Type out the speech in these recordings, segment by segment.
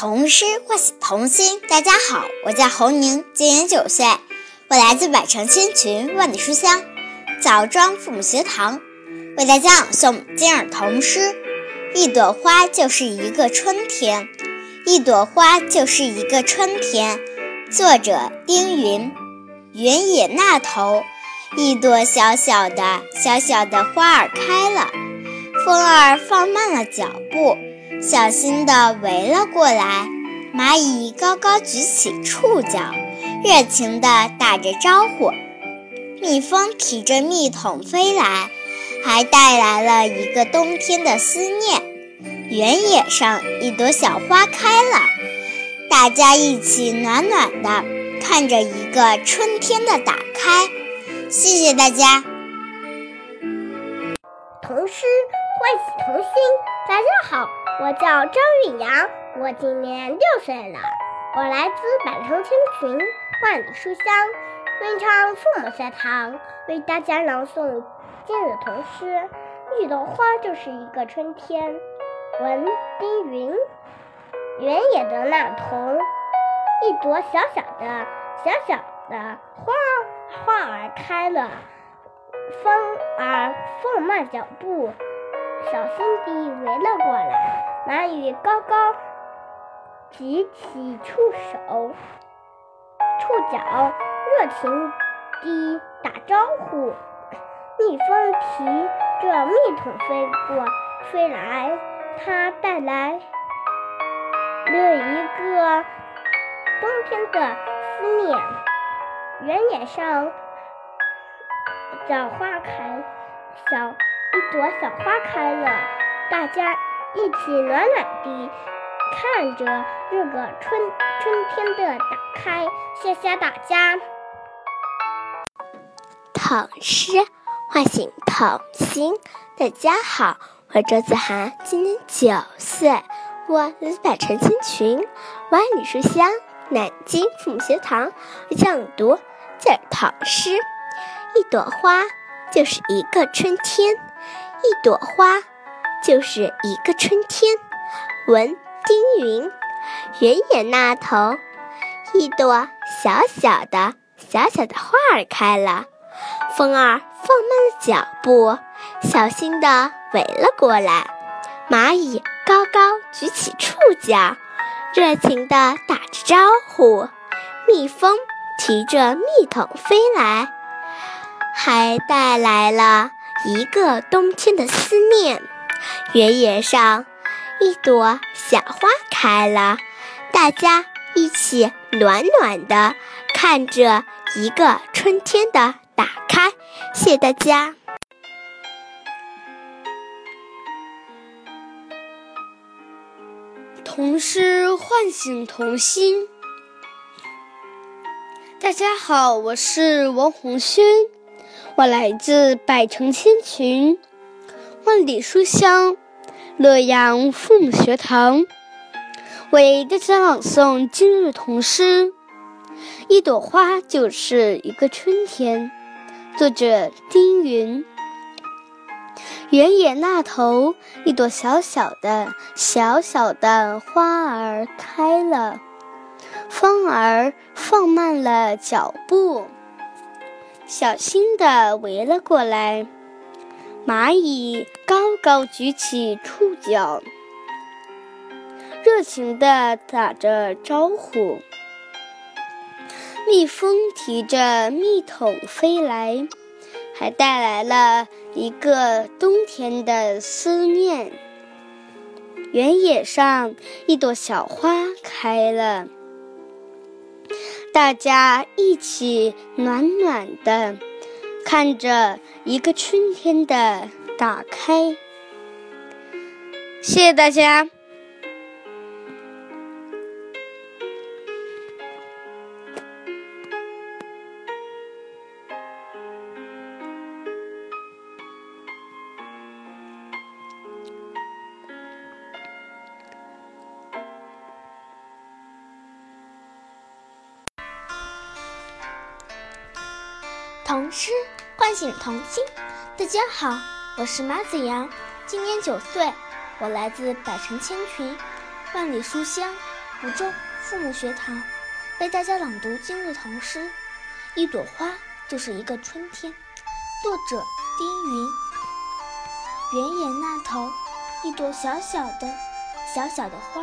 童诗唤醒童心。大家好，我叫侯宁，今年九岁，我来自百城千群万里书香枣庄父母学堂，为大家朗诵今日童诗。一朵花就是一个春天，一朵花就是一个春天。作者丁云。原野那头，一朵小小的、小小的花儿开了，风儿放慢了脚步。小心地围了过来，蚂蚁高高举起触角，热情地打着招呼。蜜蜂提着蜜桶飞来，还带来了一个冬天的思念。原野上一朵小花开了，大家一起暖暖的看着一个春天的打开。谢谢大家。童诗唤醒童心，大家好。我叫张玉阳，我今年六岁了。我来自百城千群，万里书香，文昌父母学堂，为大家朗诵今日童诗。一朵花就是一个春天。文丁云。原野的那头，一朵小小的、小小的花花儿开了，风儿放慢脚步，小心地围了过来。蚂蚁高高举起触手，触角，热情地打招呼。蜜蜂提着蜜桶飞过，飞来，它带来了一个冬天的思念。原野上，小花开，小一朵小花开了，大家。一起暖暖地看着这个春春天的打开，谢谢大家。唐诗唤醒童心。大家好，我周子涵，今年九岁，我来自百城千群，万里书香南京父母学堂，为朗读这唐诗。一朵花就是一个春天，一朵花。就是一个春天，闻丁云。原野那头，一朵小小的、小小的花儿开了，风儿放慢了脚步，小心地围了过来。蚂蚁高高举起触角，热情地打着招呼。蜜蜂提着蜜桶飞来，还带来了一个冬天的思念。原野上，一朵小花开了，大家一起暖暖的看着一个春天的打开。谢谢大家。童诗唤醒童心。大家好，我是王红轩，我来自百城千群。万里书香，洛阳父母学堂为大家朗诵今日童诗。一朵花就是一个春天。作者丁云。原野那头，一朵小小的、小小的花儿开了，风儿放慢了脚步，小心地围了过来。蚂蚁高高举起触角，热情地打着招呼。蜜蜂提着蜜桶飞来，还带来了一个冬天的思念。原野上，一朵小花开了，大家一起暖暖的。看着一个春天的打开，谢谢大家。唤醒童心，大家好，我是马子阳，今年九岁，我来自百城千群，万里书香，福州父母学堂为大家朗读今日童诗《一朵花就是一个春天》，作者丁云。原野那头，一朵小小的、小小的花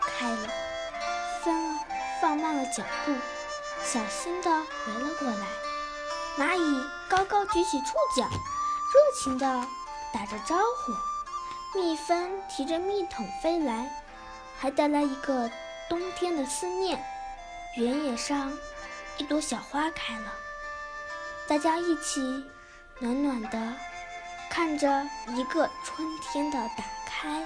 开了，风儿放慢了脚步，小心地围了过来。蚂蚁高高举起触角，热情地打着招呼。蜜蜂提着蜜桶飞来，还带来一个冬天的思念。原野上，一朵小花开了，大家一起暖暖的看着一个春天的打开。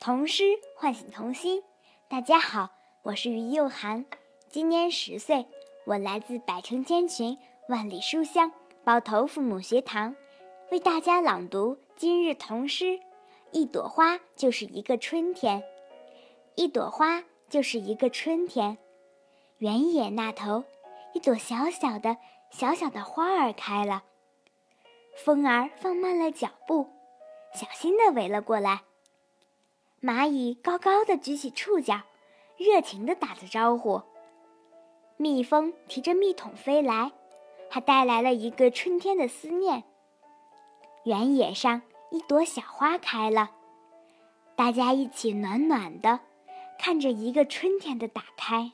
童诗唤醒童心。大家好，我是于幼涵，今年十岁，我来自百城千群、万里书香包头父母学堂，为大家朗读今日童诗。一朵花就是一个春天，一朵花就是一个春天。原野那头，一朵小小的、小小的花儿开了，风儿放慢了脚步，小心地围了过来。蚂蚁高高的举起触角，热情地打着招呼。蜜蜂提着蜜桶飞来，还带来了一个春天的思念。原野上一朵小花开了，大家一起暖暖的看着一个春天的打开。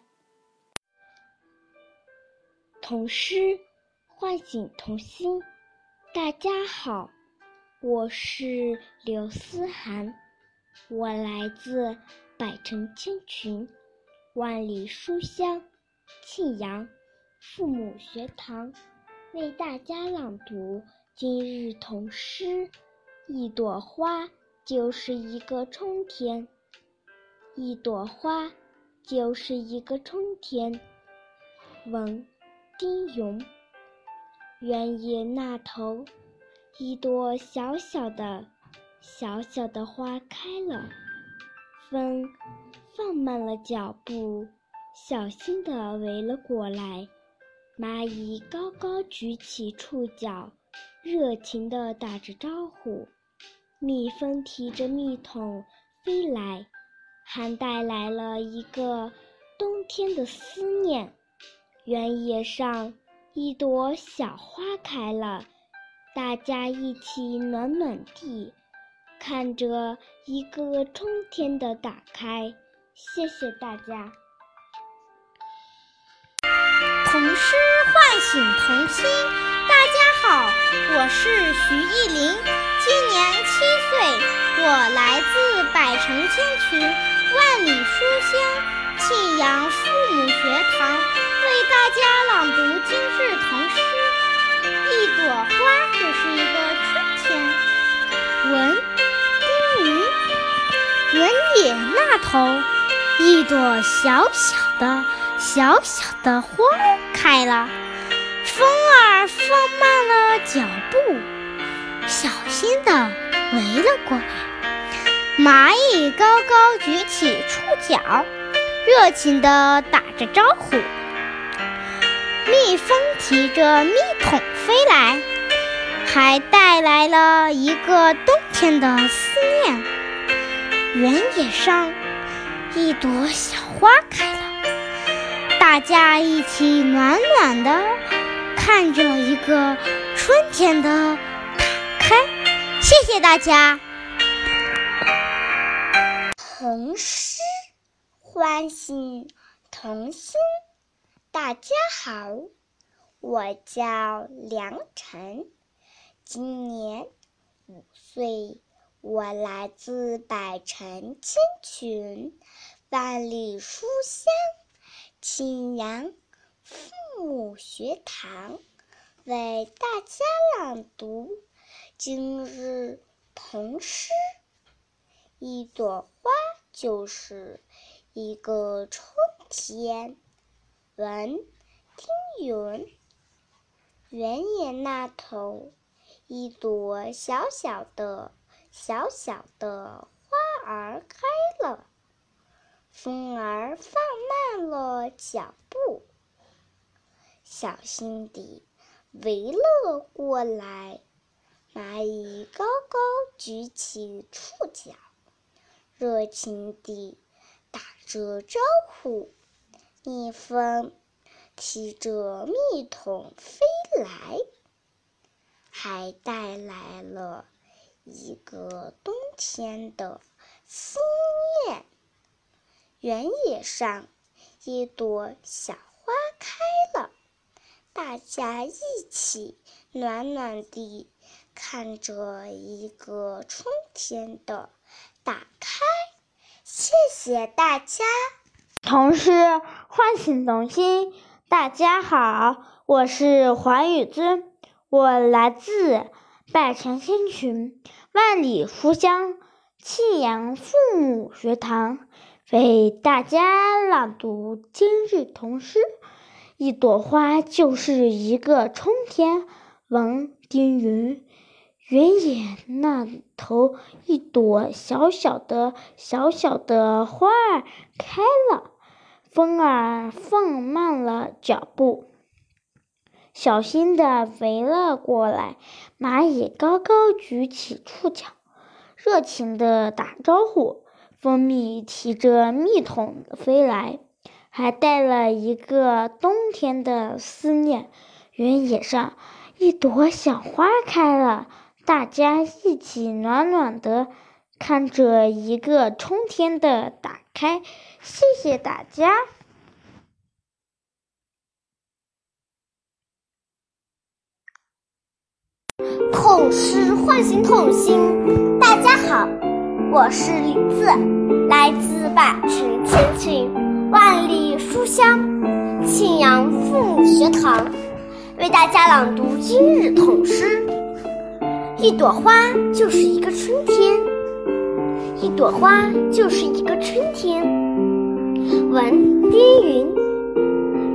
童诗唤醒童心。大家好，我是刘思涵。我来自百城千群、万里书香庆阳父母学堂，为大家朗读今日童诗。一朵花就是一个春天，一朵花就是一个春天。文丁勇。原野那头，一朵小小的。小小的花开了，风放慢了脚步，小心地围了过来。蚂蚁高高举起触角，热情地打着招呼。蜜蜂提着蜜桶飞来，还带来了一个冬天的思念。原野上，一朵小花开了，大家一起暖暖地。看着一个春天的打开，谢谢大家。童诗唤醒童心，大家好，我是徐艺林，今年七岁，我来自百城千群、万里书香头，一朵小小的、小小的花开了，风儿放慢了脚步，小心地围了过来。蚂蚁高高举起触角，热情地打着招呼。蜜蜂提着蜜桶飞来，还带来了一个冬天的思念。原野上，一朵小花开了，大家一起暖暖的看着一个春天的打开。谢谢大家。童诗欢醒童心。大家好，我叫梁晨，今年五岁。我来自百城千群，万里书香庆阳父母学堂，为大家朗读今日童诗。一朵花就是一个春天。文丁云。原野那头，一朵小小的。小小的花儿开了，风儿放慢了脚步，小心地围了过来。蚂蚁高高举起触角，热情地打着招呼。蜜蜂提着蜜桶飞来，还带来了一个冬天的思念。原野上，一朵小花开了，大家一起暖暖地。看着一个春天的打开，谢谢大家。童诗唤醒童心。大家好，我是黄雨尊，我来自百城千群、万里书香庆阳父母学堂，为大家朗读今日童诗。一朵花就是一个春天。王丁云。原野那头，一朵小小的、小小的花儿开了，风儿放慢了脚步，小心地围了过来。蚂蚁高高举起触角，热情地打招呼。蜂蜜提着蜜桶飞来，还带了一个冬天的思念。原野上，一朵小花开了。大家一起暖暖的看着一个春天的打开，谢谢大家。童诗唤醒童心。大家好，我是李子，来自百城千群、万里书香庆阳父母学堂，为大家朗读今日童诗。一朵花就是一个春天，一朵花就是一个春天。闻丁云，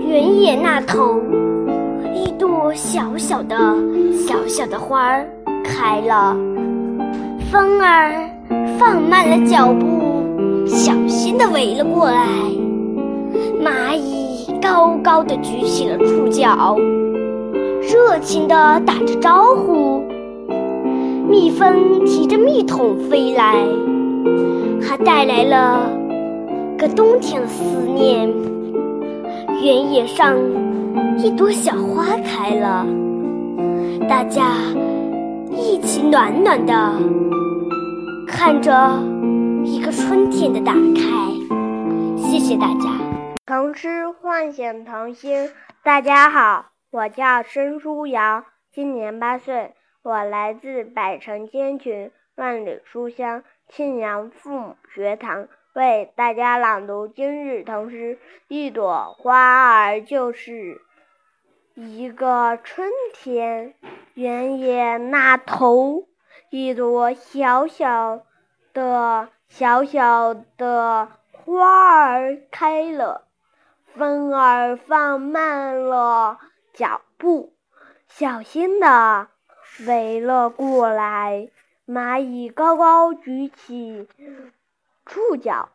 原野那头，一朵小小的、小小的花儿开了。风儿放慢了脚步，小心地围了过来。蚂蚁高高的举起了触角，热情地打着招呼。蜜蜂提着蜜桶飞来，还带来了个冬天的思念。原野上一朵小花开了，大家一起暖暖的看着一个春天的打开。谢谢大家。童诗唤醒童心。大家好，我叫申书瑶，今年八岁。我来自百城千群、万里书香庆阳父母学堂，为大家朗读今日童诗。一朵花儿就是一个春天，原野那头，一朵小小的、小小的花儿开了，风儿放慢了脚步，小心的。围了过来，蚂蚁高高举起触角，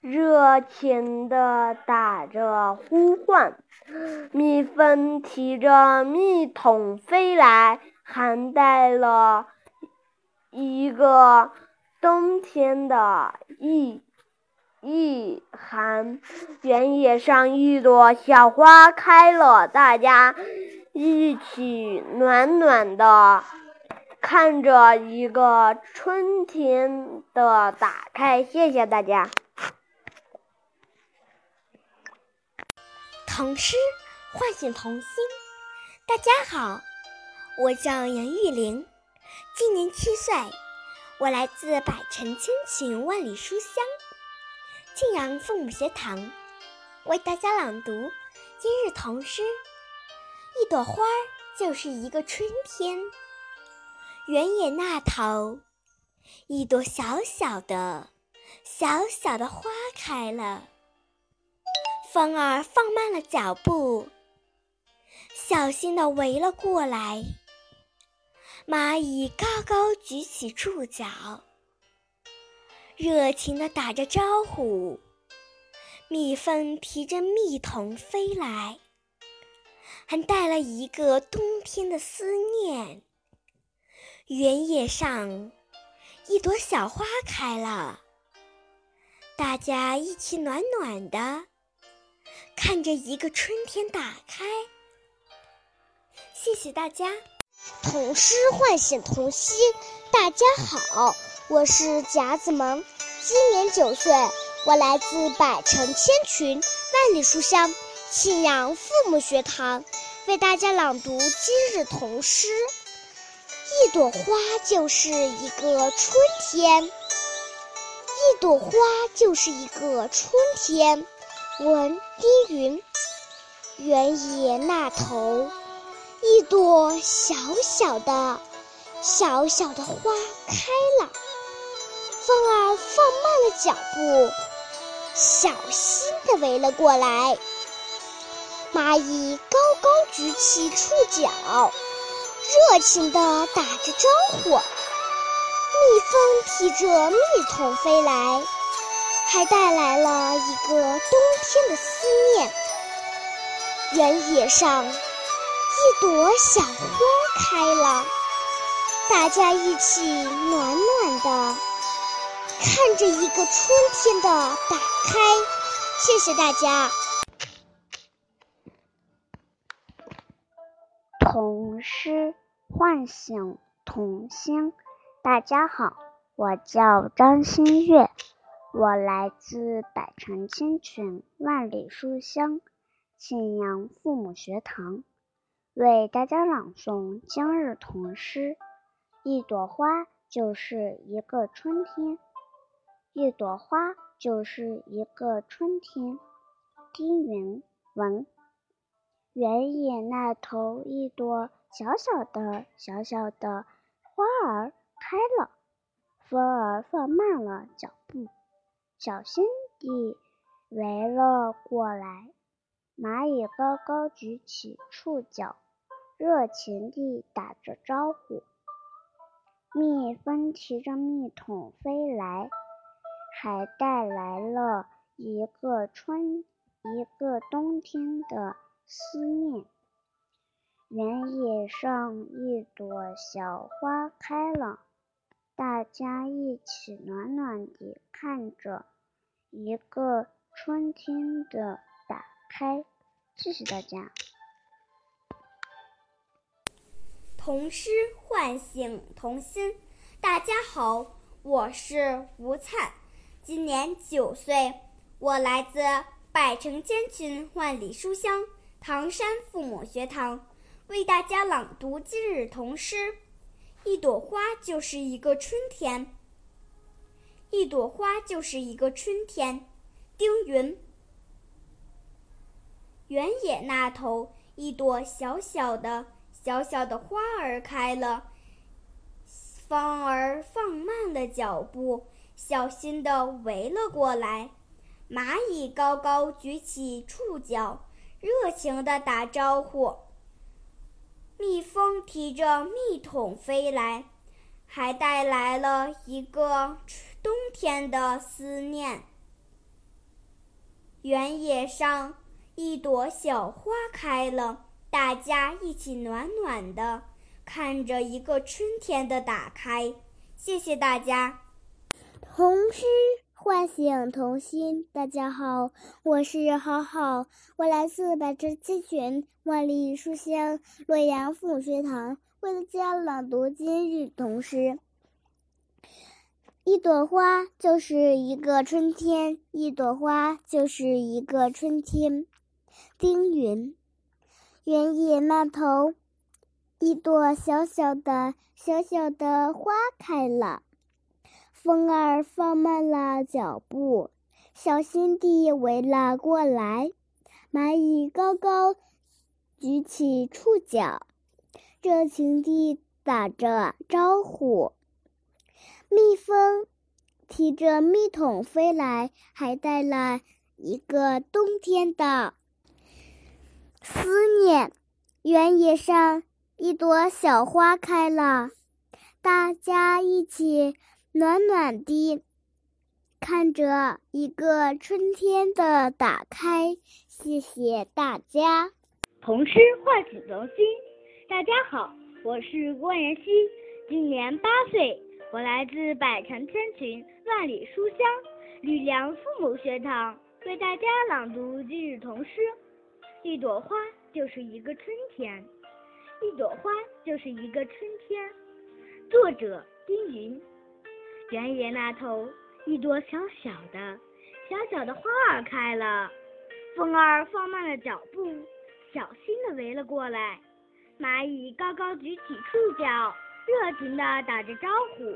热情地打着呼唤。蜜蜂提着蜜桶飞来，还带了一个冬天的意意寒。原野上一朵小花开了，大家。一起暖暖的看着一个春天的打开，谢谢大家。童诗唤醒童心。大家好，我叫杨玉玲，今年七岁，我来自百城千群万里书香庆阳父母学堂，为大家朗读今日童诗。一朵花就是一个春天。原野那头，一朵小小的、小小的花开了。风儿放慢了脚步，小心地围了过来。蚂蚁高高举起触角，热情地打着招呼。蜜蜂提着蜜桶飞来。还带了一个冬天的思念。原野上，一朵小花开了，大家一起暖暖的看着一个春天打开。谢谢大家。童诗唤醒童心，大家好，我是甲子萌，今年九岁，我来自百城千群、万里书香信阳父母学堂，为大家朗读今日童诗。一朵花就是一个春天，一朵花就是一个春天。闻低云，原野那头。一朵小小的、小小的花开了，风儿放慢了脚步，小心地围了过来。蚂蚁高高举起触角，热情地打着招呼。蜜蜂提着蜜桶飞来，还带来了一个冬天的思念。原野上。一朵小花开了，大家一起暖暖的看着一个春天的打开。谢谢大家。童诗唤醒童心。大家好，我叫张馨月，我来自百城千群万里书香庆阳父母学堂。为大家朗诵今日童诗。一朵花就是一个春天，一朵花就是一个春天。丁云文。原野那头，一朵小小的、小小的花儿开了，风儿放慢了脚步，小心地围了过来。蚂蚁高高举起触角。热情地打着招呼，蜜蜂提着蜜桶飞来，还带来了一个春、一个冬天的思念。原野上一朵小花开了，大家一起暖暖地看着一个春天的打开。谢谢大家。童诗唤醒童心。大家好，我是吴灿，今年九岁，我来自百城千群万里书香唐山父母学堂，为大家朗读今日童诗。一朵花就是一个春天，一朵花就是一个春天。丁云。原野那头，一朵小小的。小小的花儿开了，芳儿放慢了脚步，小心地围了过来。蚂蚁高高举起触角，热情地打招呼。蜜蜂提着蜜桶飞来，还带来了一个冬天的思念。原野上，一朵小花开了。大家一起暖暖的看着一个春天的打开，谢谢大家。童诗唤醒童心，大家好，我是好好，我来自百城千群万里书香洛阳父母学堂，为大家朗读今日童诗。一朵花就是一个春天，一朵花就是一个春天。丁云。原野那头，一朵小小的、小小的花开了，风儿放慢了脚步，小心地围了过来。蚂蚁高高举起触角，热情地打着招呼。蜜蜂提着蜜桶飞来，还带了一个冬天的。原野上一朵小花开了，大家一起暖暖的看着一个春天的打开。谢谢大家。童诗唤醒童心。大家好，我是郭妍希，今年八岁，我来自百城千群万里书香吕梁父母学堂，为大家朗读今日童诗。一朵花就是一个春天，一朵花就是一个春天。作者丁云。原野那头，一朵小小的、小小的花儿开了，风儿放慢了脚步，小心地围了过来。蚂蚁高高举起触角，热情地打着招呼。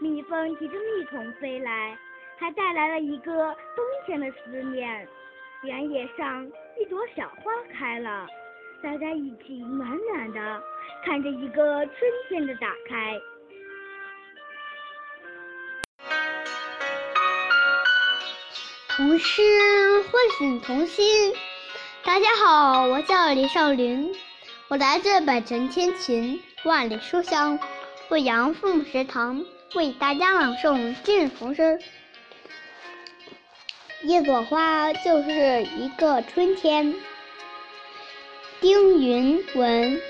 蜜蜂提着蜜桶飞来，还带来了一个冬天的思念。原野上，一朵小花开了，大家一起暖暖的看着一个春天的打开。童诗唤醒童心。大家好，我叫李少林，我来自百城千群万里书香贵阳父母学堂，为大家朗诵今日童诗。一朵花就是一个春天。丁云文。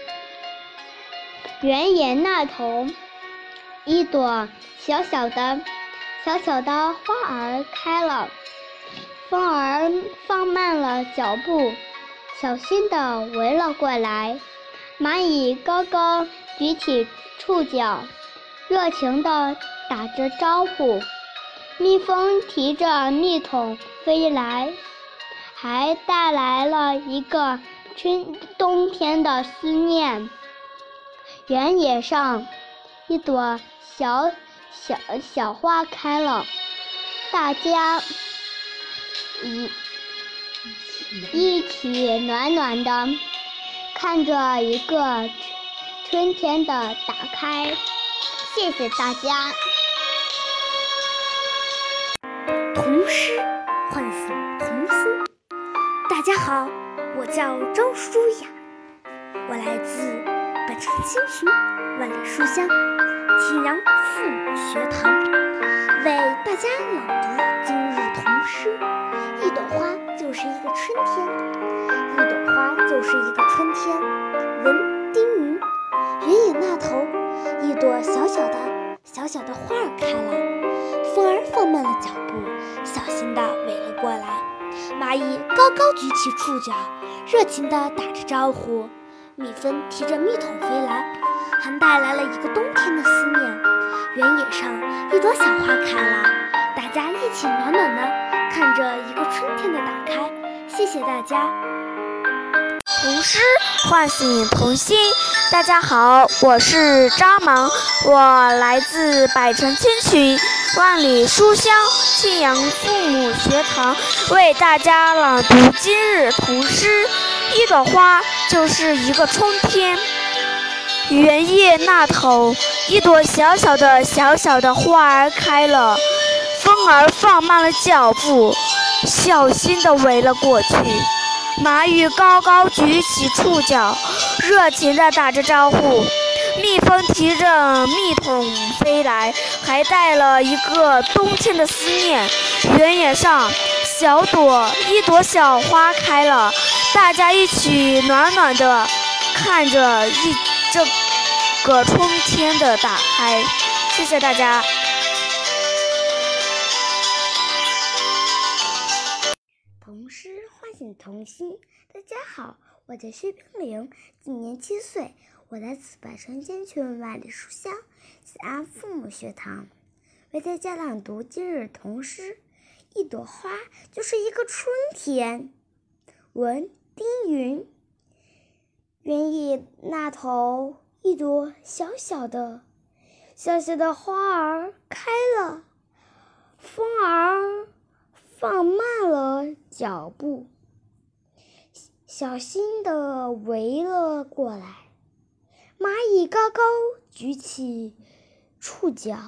原野那头，一朵小小的、小小的花儿开了。风儿放慢了脚步，小心地围了过来。蚂蚁高高举起触角，热情地打着招呼。蜜蜂提着蜜桶飞来，还带来了一个春冬天的思念。原野上，一朵小小小花开了，大家。一一起暖暖的看着一个春天的打开，谢谢大家。大家好，我叫张舒雅，我来自百城千群万里书香庆阳父母学堂，为大家朗读今日童诗。一朵花就是一个春天，一朵花就是一个春天。文丁云，原野那头，一朵小小的、小小的花儿开了，风儿放慢了脚步，小心地围了过来。蚂蚁高高举起触角，热情地打着招呼。蜜蜂提着蜜桶飞来，还带来了一个冬天的思念。原野上，一朵小花开了，大家一起暖暖的。看着一个春天的打开，谢谢大家。童诗唤醒童心。大家好，我是张萌，我来自百城千群万里书香庆阳父母学堂，为大家朗读今日童诗。一朵花就是一个春天。原野那头，一朵小小的、小小的花儿开了。风儿放慢了脚步，小心地围了过去。蚂蚁高高举起触角，热情地打着招呼。蜜蜂提着蜜桶飞来，还带了一个冬天的思念。原野上，小朵一朵小花开了，大家一起暖暖地看着一这个春天的打开。谢谢大家。童心，大家好，我叫薛冰凌，今年七岁，我来自百川千群万里书香西安父母学堂，为大家朗读今日童诗。一朵花就是一个春天。文丁云。原野那头，一朵小小的、小小的花儿开了，风儿放慢了脚步。小心地围了过来，蚂蚁高高举起触角，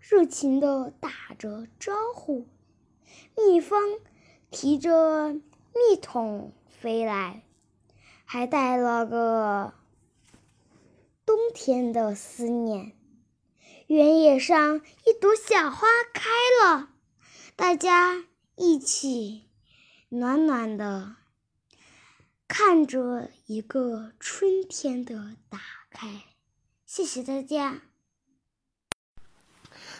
热情地打着招呼。蜜蜂提着蜜桶飞来，还带了个冬天的思念。原野上一朵小花开了，大家一起暖暖的。看着一个春天的打开。谢谢大家。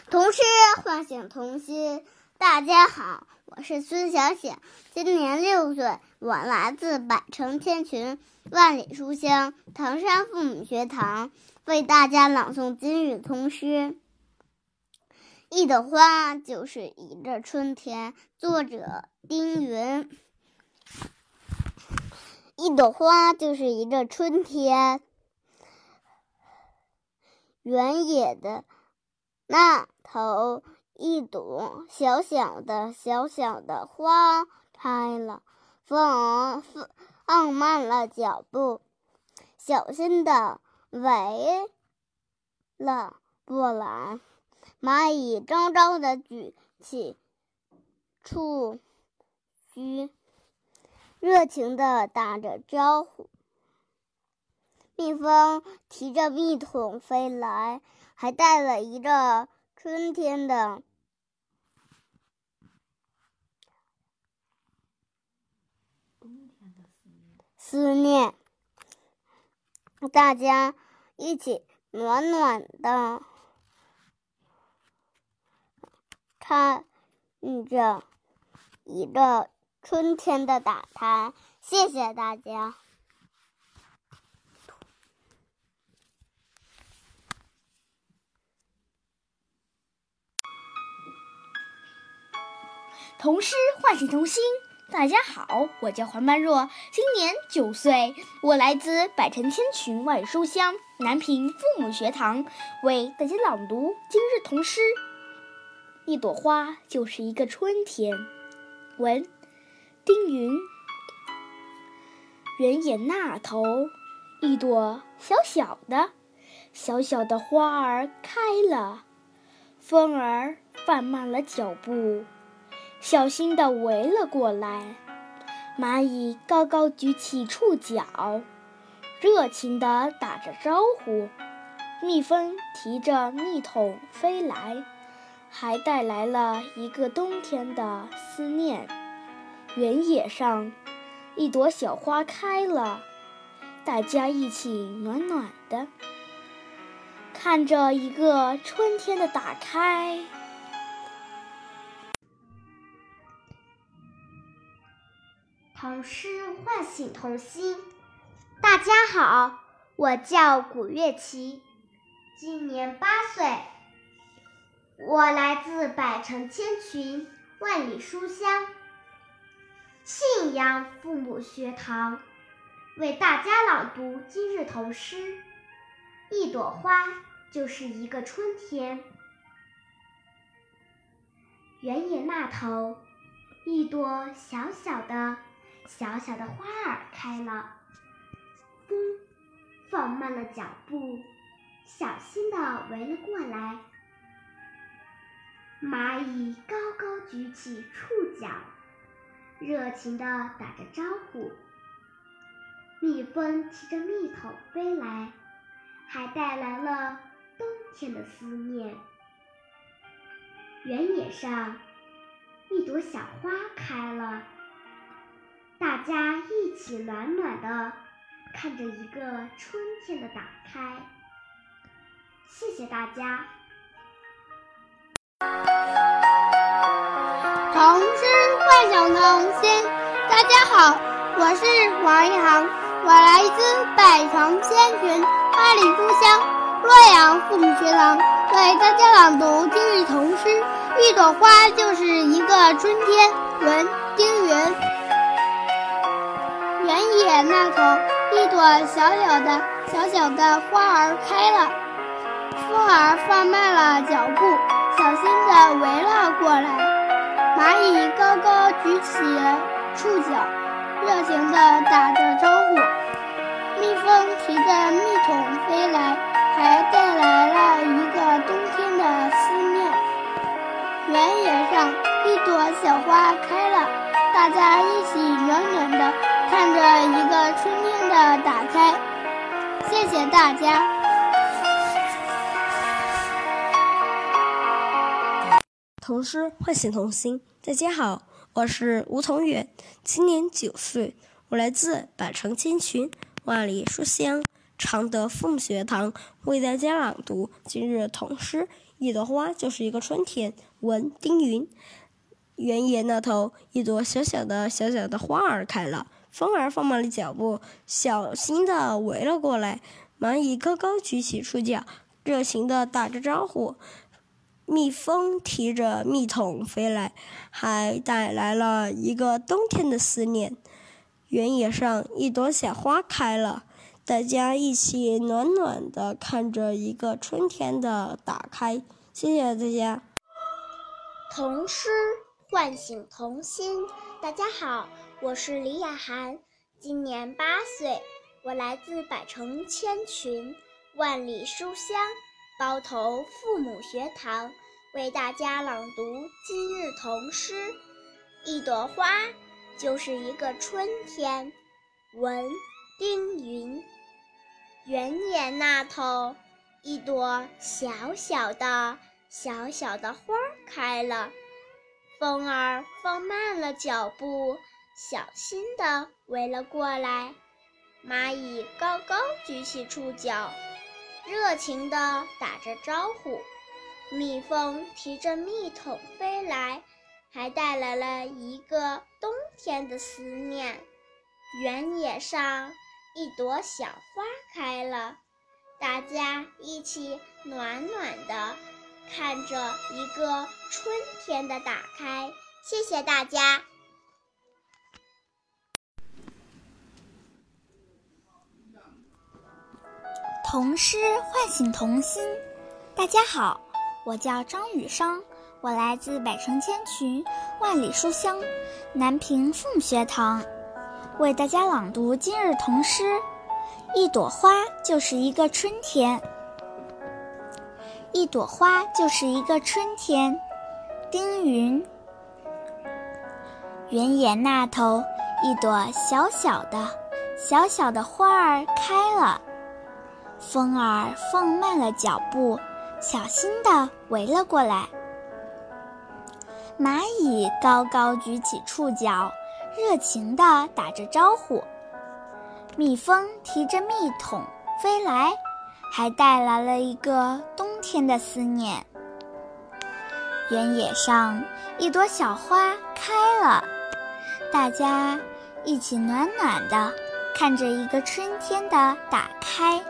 童诗唤醒童心。大家好，我是孙小雪，今年六岁，我来自百城千群、万里书香唐山父母学堂，为大家朗诵今日童诗。一朵花就是一个春天，作者丁云。一朵花就是一个春天，原野的那头，一朵小小的、小小的花开了，风放放慢了脚步，小心的围了过来。蚂蚁高高的举起触须，热情的打着招呼。蜜蜂提着蜜桶飞来，还带了一个春天的思念。大家一起暖暖的。看着一个春天的打开，谢谢大家。童诗唤醒童心。大家好，我叫黄曼若，今年九岁，我来自百城千群万书香南平父母学堂，为大家朗读今日童诗。一朵花就是一个春天。文，丁云。原野那头，一朵小小的、小小的花儿开了，风儿放慢了脚步，小心地围了过来。蚂蚁高高举起触角，热情地打着招呼。蜜蜂提着蜜桶飞来。还带来了一个冬天的思念。原野上，一朵小花开了，大家一起暖暖的看着一个春天的打开。童诗唤醒童心。大家好，我叫古月琪，今年八岁。我来自百城千群，万里书香，信阳父母学堂，为大家朗读今日童诗。一朵花就是一个春天。原野那头，一朵小小的、小小的花儿开了，风放慢了脚步，小心地围了过来。蚂蚁高高举起触角，热情地打着招呼。蜜蜂提着蜜桶飞来，还带来了冬天的思念。原野上，一朵小花开了，大家一起暖暖的看着一个春天的打开。谢谢大家。童诗幻想童心，大家好，我是王一航，我来自百城千群万里书香洛阳父母学堂，为大家朗读今日童诗。一朵花就是一个春天，文丁云。原野那头，一朵小小的、小小的花儿开了，风儿放慢了脚步。小心地围了过来，蚂蚁高高举起触角，热情地打着招呼。蜜蜂提着蜜桶飞来，还带来了一个冬天的思念。原野上，一朵小花开了，大家一起暖暖地看着一个春天的打开。谢谢大家。童诗唤醒童心。大家好，我是吴同远，今年九岁，我来自百城千群，万里书香。常德父母学堂为大家朗读今日童诗《一朵花就是一个春天》。文丁云。原野那头，一朵小小的、小小的花儿开了，风儿放慢了脚步，小心地围了过来。蚂蚁高高举起触角，热情地打着招呼。蜜蜂提着蜜桶飞来，还带来了一个冬天的思念。原野上一朵小花开了，大家一起暖暖的看着一个春天的打开。谢谢大家。童诗唤醒童心。大家好，我是李雅涵，今年八岁，我来自百城千群，万里书香包头父母学堂，为大家朗读今日童诗。一朵花。就是一个春天。文丁云。原野那头，一朵小小的、小小的花开了。风儿放慢了脚步，小心地围了过来。蚂蚁高高举起触角，热情地打着招呼。蜜蜂提着蜜桶飞来。还带来了一个冬天的思念。原野上一朵小花开了，大家一起暖暖的看着一个春天的打开。谢谢大家。童诗唤醒童心。大家好，我叫张雨生。我来自百城千群，万里书香，南平凤学堂，为大家朗读今日童诗。一朵花就是一个春天，一朵花就是一个春天。丁云。原野那头，一朵小小的、小小的花儿开了，风儿放慢了脚步，小心地围了过来。蚂蚁高高举起触角，热情地打着招呼。蜜蜂提着蜜桶飞来，还带来了一个冬天的思念。原野上一朵小花开了，大家一起暖暖的看着一个春天的打开。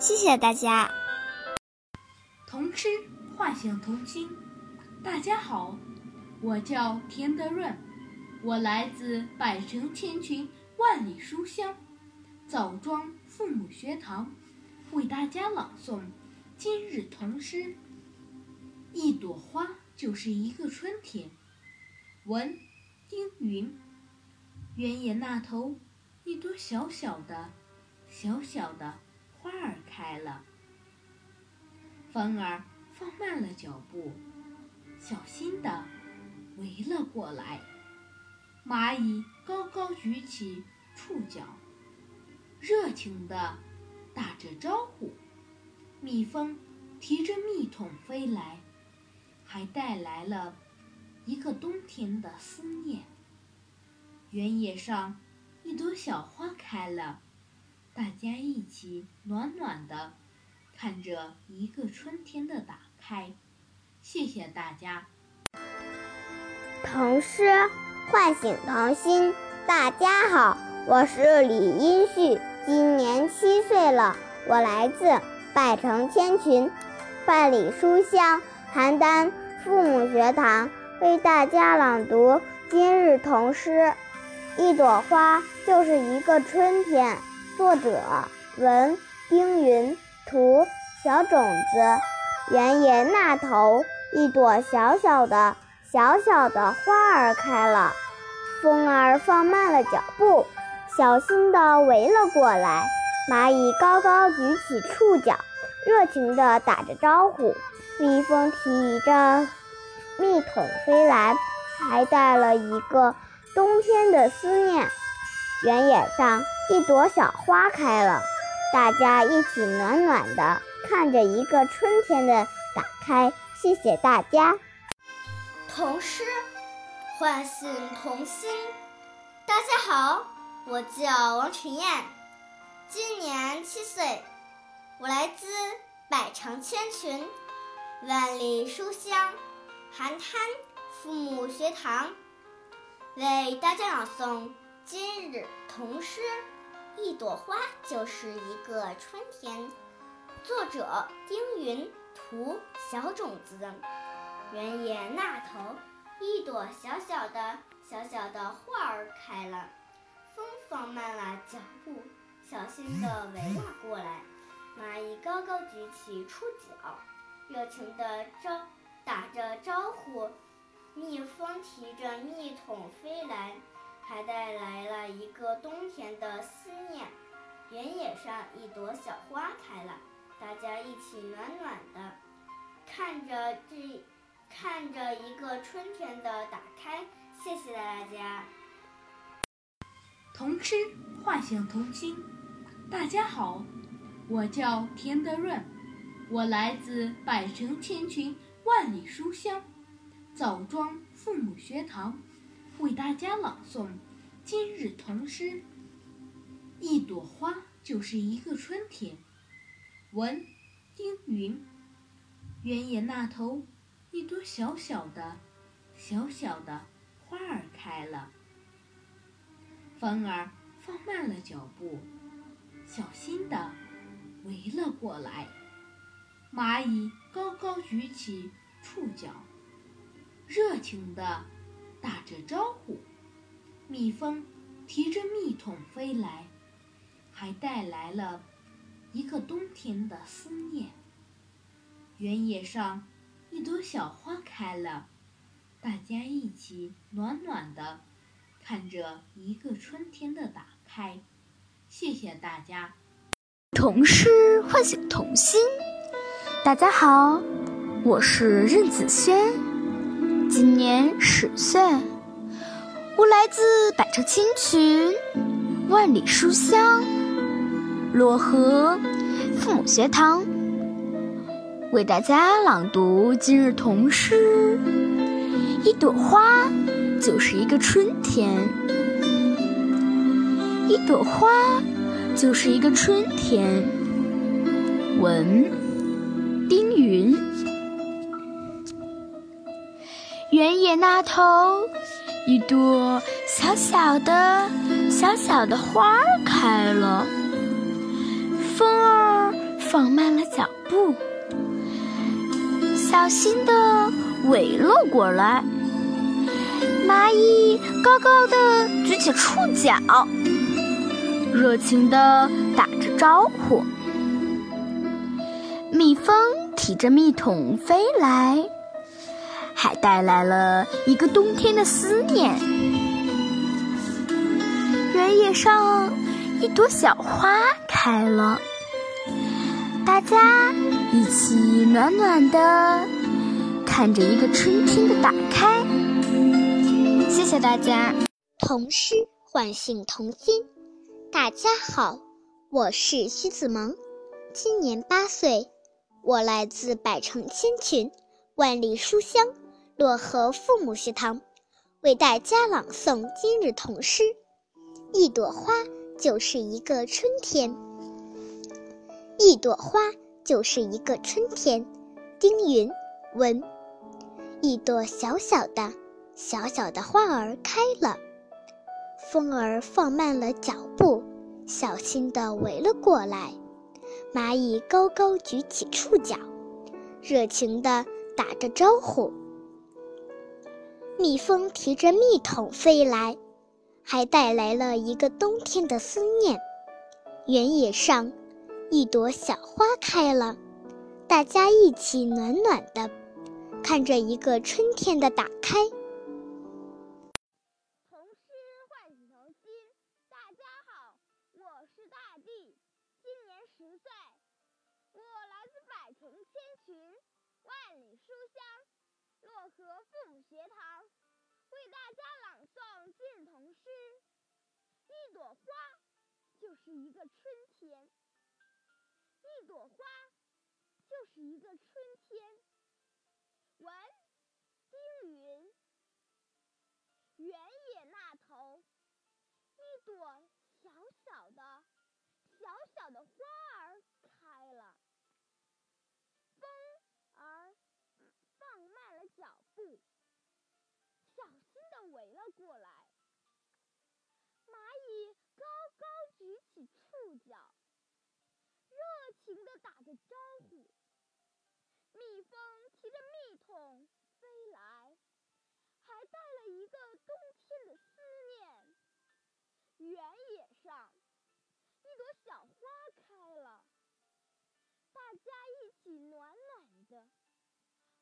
谢谢大家。童诗唤醒童心。大家好，我叫田德润，我来自百城千群，万里书香，枣庄父母学堂，为大家朗诵今日童诗。一朵花就是一个春天。文丁云。原野那头，一朵小小的、小小的花儿开了。风儿放慢了脚步。小心地围了过来，蚂蚁高高举起触角，热情地打着招呼。蜜蜂提着蜜桶飞来，还带来了一个冬天的思念。原野上一朵小花开了，大家一起暖暖的看着一个春天的打开。谢谢大家。童诗唤醒童心。大家好，我是李英旭，今年七岁了。我来自百城千群，万里书香邯郸父母学堂，为大家朗读今日童诗。一朵花就是一个春天。作者文丁云，图小种子。原野那头。一朵小小的、小小的花儿开了，风儿放慢了脚步，小心地围了过来。蚂蚁高高举起触角，热情地打着招呼。蜜蜂提着蜜桶飞来，还带了一个冬天的思念。原野上一朵小花开了，大家一起暖暖的看着一个春天的打开。谢谢大家。童诗唤醒童心。大家好，我叫王晨燕，今年七岁，我来自百城千群、万里书香寒滩父母学堂，为大家朗诵今日童诗《一朵花就是一个春天》，作者丁云，图小种子，原野那头，一朵小小的。小小的花儿开了，风放慢了脚步，小心地围了过来。蚂蚁高高举起触角，热情地招打着招呼。蜜蜂提着蜜桶飞来，还带来了一个冬天的思念。原野上一朵小花开了，大家一起暖暖的看着这，看着一个春天的打开。谢谢大家。童诗唤醒童心。大家好，我叫田德润，我来自百城千群、万里书香枣庄父母学堂，为大家朗诵今日童诗。一朵花就是一个春天。文，丁云。原野那头，一朵小小的、小小的。花儿开了，风儿放慢了脚步，小心的围了过来。蚂蚁高高举起触角，热情的打着招呼。蜜蜂提着蜜桶飞来，还带来了一个冬天的思念。原野上一朵小花开了。大家一起暖暖的看着一个春天的打开，谢谢大家。童诗唤醒童心。大家好，我是任子轩，今年十岁，我来自百城千群、万里书香漯河父母学堂，为大家朗读今日童诗。一朵花就是一个春天，一朵花就是一个春天。文，丁云。原野那头，一朵小小的、小小的花儿开了，风儿放慢了脚步，小心的围了过来。蚂蚁高高的举起触角，热情的打着招呼。蜜蜂提着蜜桶飞来，还带来了一个冬天的思念。原野上一朵小花开了，大家一起暖暖的看着一个春天的打开。谢谢大家。童诗唤醒童心。大家好，我是徐子萌，今年八岁，我来自百城千群、万里书香漯河父母学堂，为大家朗诵今日童诗。一朵花就是一个春天，一朵花就是一个春天。丁云文，一朵小小的。小小的花儿开了，风儿放慢了脚步，小心地围了过来。蚂蚁高高举起触角，热情地打着招呼。蜜蜂提着蜜桶飞来，还带来了一个冬天的思念。原野上，一朵小花开了，大家一起暖暖的，看着一个春天的打开。童诗唤起童心，大家好，我是大地，今年十岁，我来自百城千寻，万里书香。和父母学堂为大家朗诵近童诗。一朵花就是一个春天，一朵花就是一个春天。文，丁云。原野那头，一朵起触角，热情地打着招呼。蜜蜂提着蜜桶飞来，还带了一个冬天的思念。原野上，一朵小花开了，大家一起暖暖的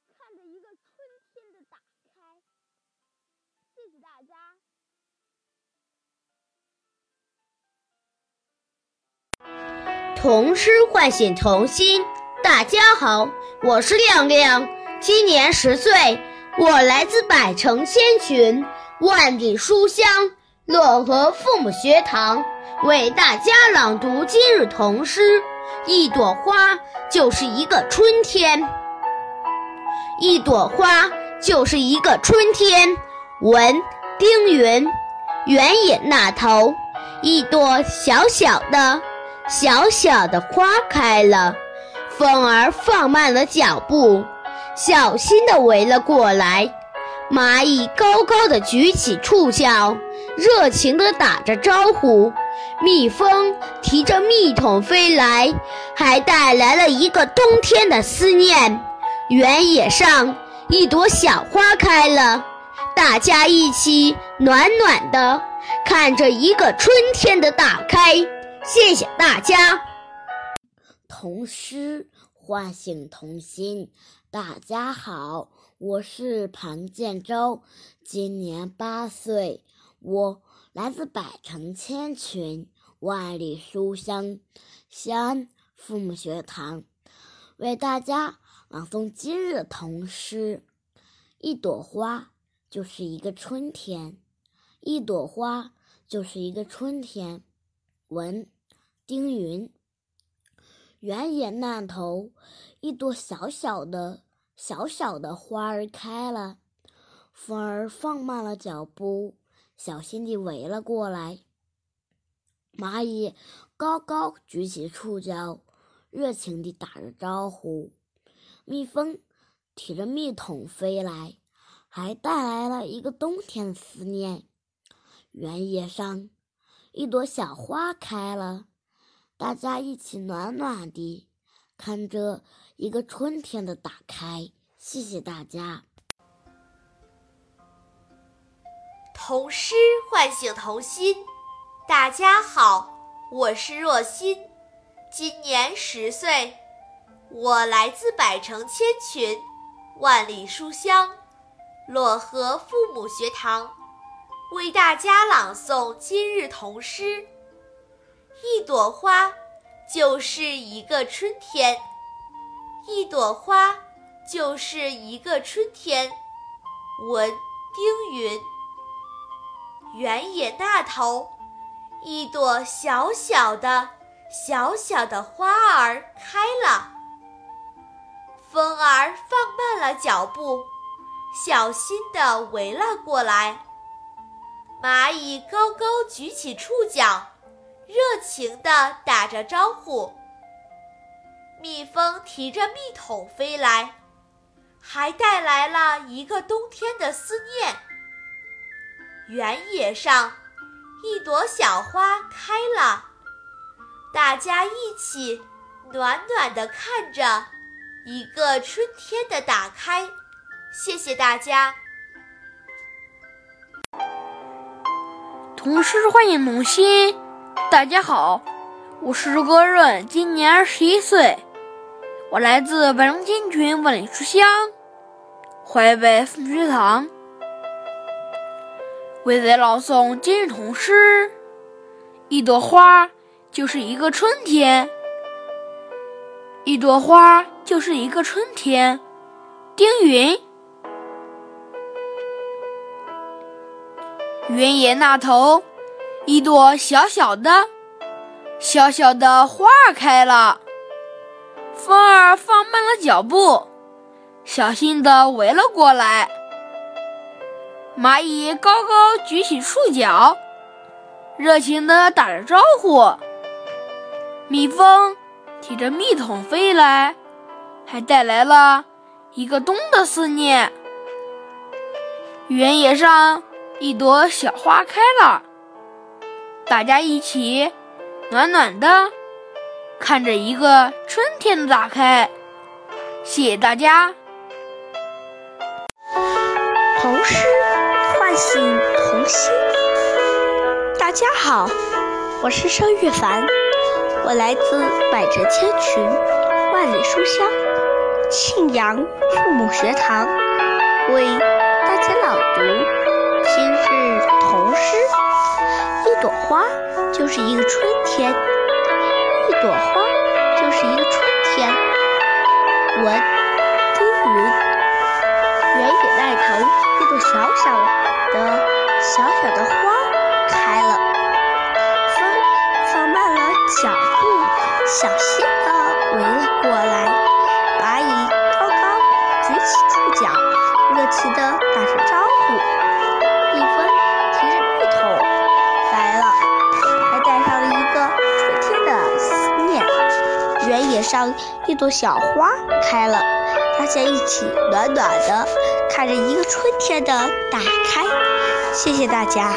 看着一个春天的打开。谢谢大家。童诗唤醒童心。大家好，我是亮亮，今年十岁，我来自百城千群，万里书香漯河父母学堂，为大家朗读今日童诗。一朵花就是一个春天，一朵花就是一个春天。文丁云，原野那头，一朵小小的、小小的花开了，风儿放慢了脚步，小心地围了过来。蚂蚁高高的举起触角，热情地打着招呼。蜜蜂提着蜜桶飞来，还带来了一个冬天的思念。原野上，一朵小花开了，大家一起暖暖的看着一个春天的打开。谢谢大家。童诗唤醒童心。大家好。我是庞建洲，今年八岁，我来自百城千群、万里书香西安父母学堂，为大家朗诵今日的童诗。一朵花就是一个春天，一朵花就是一个春天。文丁云，原野那头，一朵小小的。小小的花儿开了，风儿放慢了脚步，小心地围了过来。蚂蚁高高举起触角，热情地打着招呼。蜜蜂提着蜜桶飞来，还带来了一个冬天的思念。原野上，一朵小花开了，大家一起暖暖的看着。一个春天的打开，谢谢大家。童诗唤醒童心，大家好，我是若欣，今年十岁，我来自百城千群，万里书香漯河父母学堂，为大家朗诵今日童诗。一朵花，就是一个春天。一朵花就是一个春天。文丁云。原野那头，一朵小小的、小小的花儿开了。风儿放慢了脚步，小心地围了过来。蚂蚁高高举起触角，热情地打着招呼。蜜蜂提着蜜桶飞来，还带来了一个冬天的思念。原野上，一朵小花开了，大家一起暖暖地看着一个春天的打开。谢谢大家。童诗唤醒童心，大家好，我是郭润，今年十一岁。我来自百城千群万里书香淮北父母学堂，为在朗诵今日童诗。一朵花就是一个春天，一朵花就是一个春天。丁云，原野那头，一朵小小的、小小的花儿开了。风儿放慢了脚步，小心地围了过来。蚂蚁高高举起触角，热情地打着招呼。蜜蜂提着蜜桶飞来，还带来了一个冬的思念。原野上，一朵小花开了，大家一起暖暖的看着一个春天的打开。谢谢大家。童诗唤醒童心。大家好，我是邵月凡，我来自百折千群，万里书香庆阳父母学堂，为大家朗读朵花就是一个春天，一朵花就是一个春天。文丁云，原野那头一朵小小的、小小的花开了，风放慢了脚步，小心地围了过来。蚂蚁高高举起触角，热情地打着招呼。上一朵小花开了，大家一起暖暖的看着一个春天的打开。谢谢大家。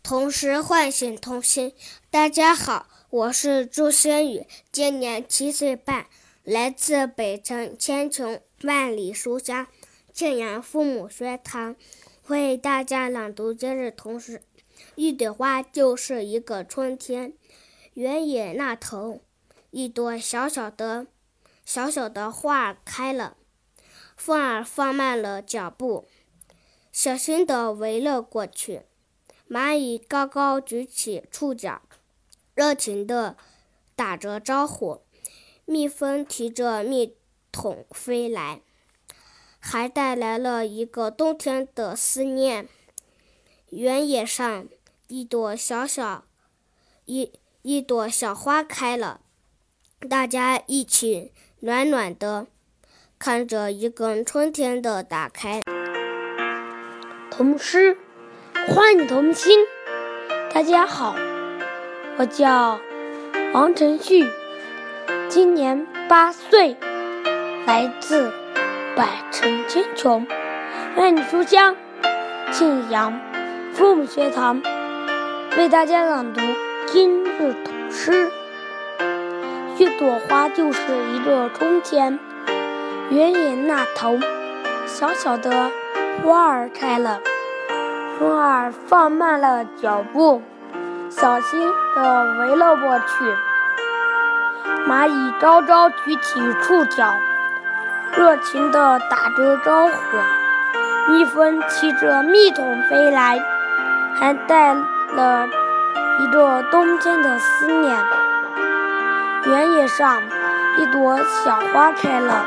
童诗唤醒童心。大家好，我是朱轩宇，今年七岁半，来自北城千穷万里书香庆阳父母学堂，为大家朗读今日童诗。一朵花就是一个春天，原野那头，一朵小小的、小小的花开了，风儿放慢了脚步，小心地围了过去。蚂蚁高高举起触角，热情地打着招呼。蜜蜂提着蜜桶飞来，还带来了一个冬天的思念。原野上，一朵小小一一朵小花开了，大家一起暖暖的看着一个春天的打开。童诗。欢迎童心，大家好，我叫王晨旭，今年八岁，来自百城千穷，万里书香庆阳父母学堂，为大家朗读今日童诗。一朵花就是一个春天，原野那头，小小的花儿开了。风儿放慢了脚步，小心地围了过去。蚂蚁高高举起触角，热情地打着招呼。蜜蜂提着蜜桶飞来，还带了一个冬天的思念。原野上，一朵小花开了，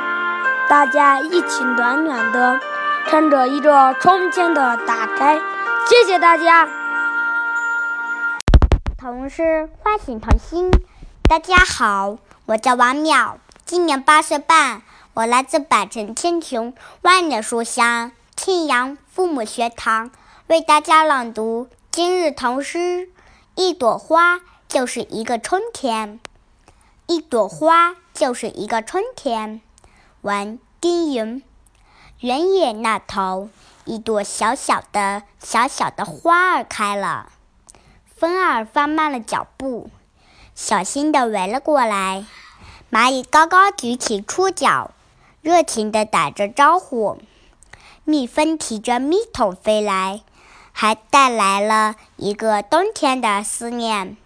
大家一起暖暖的看着一个春天的打开。谢谢大家。童诗唤醒童心。大家好，我叫王淼，今年八岁半，我来自百城千穷万里书香庆阳父母学堂，为大家朗读今日童诗。一朵花就是一个春天，一朵花就是一个春天。文丁云，原野那头。一朵小小的、小小的花儿开了，风儿放慢了脚步，小心地围了过来。蚂蚁高高举起触角，热情地打着招呼。蜜蜂提着蜜桶飞来，还带来了一个冬天的思念。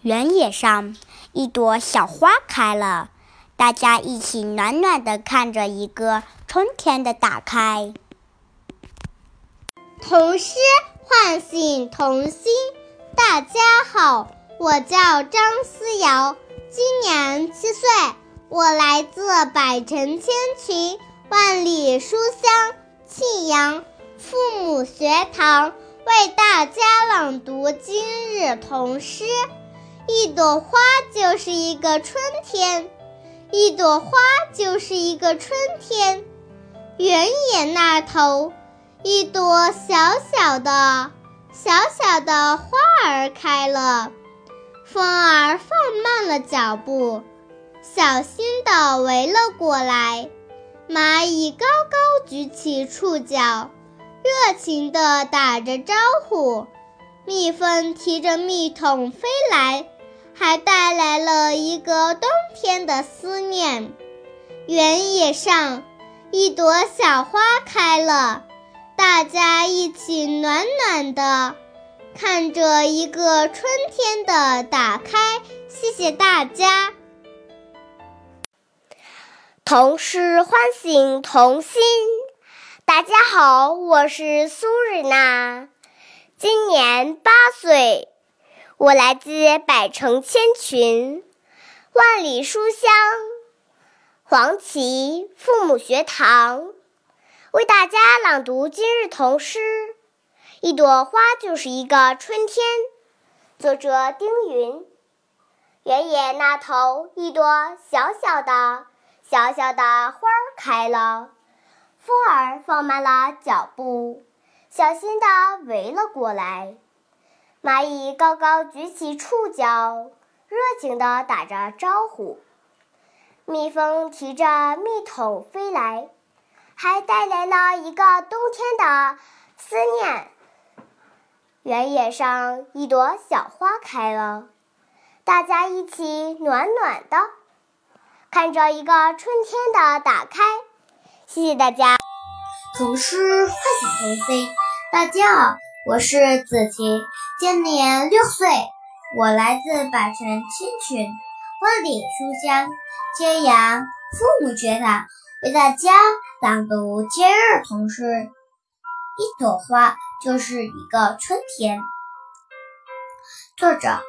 原野上，一朵小花开了，大家一起暖暖的看着一个春天的打开。童诗唤醒童心。大家好，我叫张思瑶，今年七岁，我来自百城千群万里书香庆阳父母学堂，为大家朗读今日童诗。一朵花就是一个春天，一朵花就是一个春天，原野那头。一朵小小的、小小的花儿开了，风儿放慢了脚步，小心地围了过来。蚂蚁高高举起触角，热情地打着招呼。蜜蜂提着蜜桶飞来，还带来了一个冬天的思念。原野上，一朵小花开了，大家一起暖暖的看着一个春天的打开。谢谢大家。童诗唤醒童心。大家好，我是苏日娜。今年八岁，我来自百城千群、万里书香黄芪父母学堂，为大家朗读今日童诗。一朵花就是一个春天。作者丁云。原野那头，一朵小小的、小小的花儿开了，风儿放慢了脚步。小心地围了过来，蚂蚁高高举起触角，热情地打着招呼。蜜蜂提着蜜桶飞来，还带来了一个冬天的思念。原野上一朵小花开了，大家一起暖暖的看着一个春天的打开。谢谢大家。童诗唤醒童心。大家好，我是子晴，今年六岁，我来自百城千群，万里书香揭阳父母学堂，为大家朗读今日童诗。一朵花就是一个春天。作者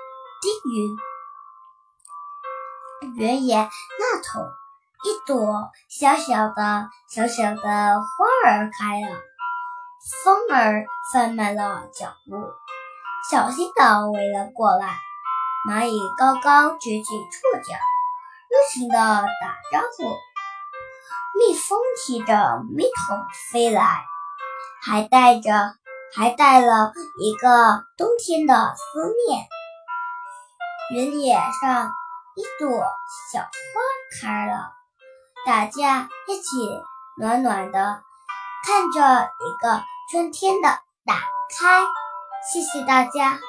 丁云。原野那头，一朵小小的、小小的花儿开了。风儿放慢了脚步，小心地围了过来。蚂蚁高高举起触角，热情地打招呼。蜜蜂提着蜜桶飞来，还带着还带了一个冬天的思念。原野上一朵小花开了，大家一起暖暖的看着一个。春天的打开，谢谢大家。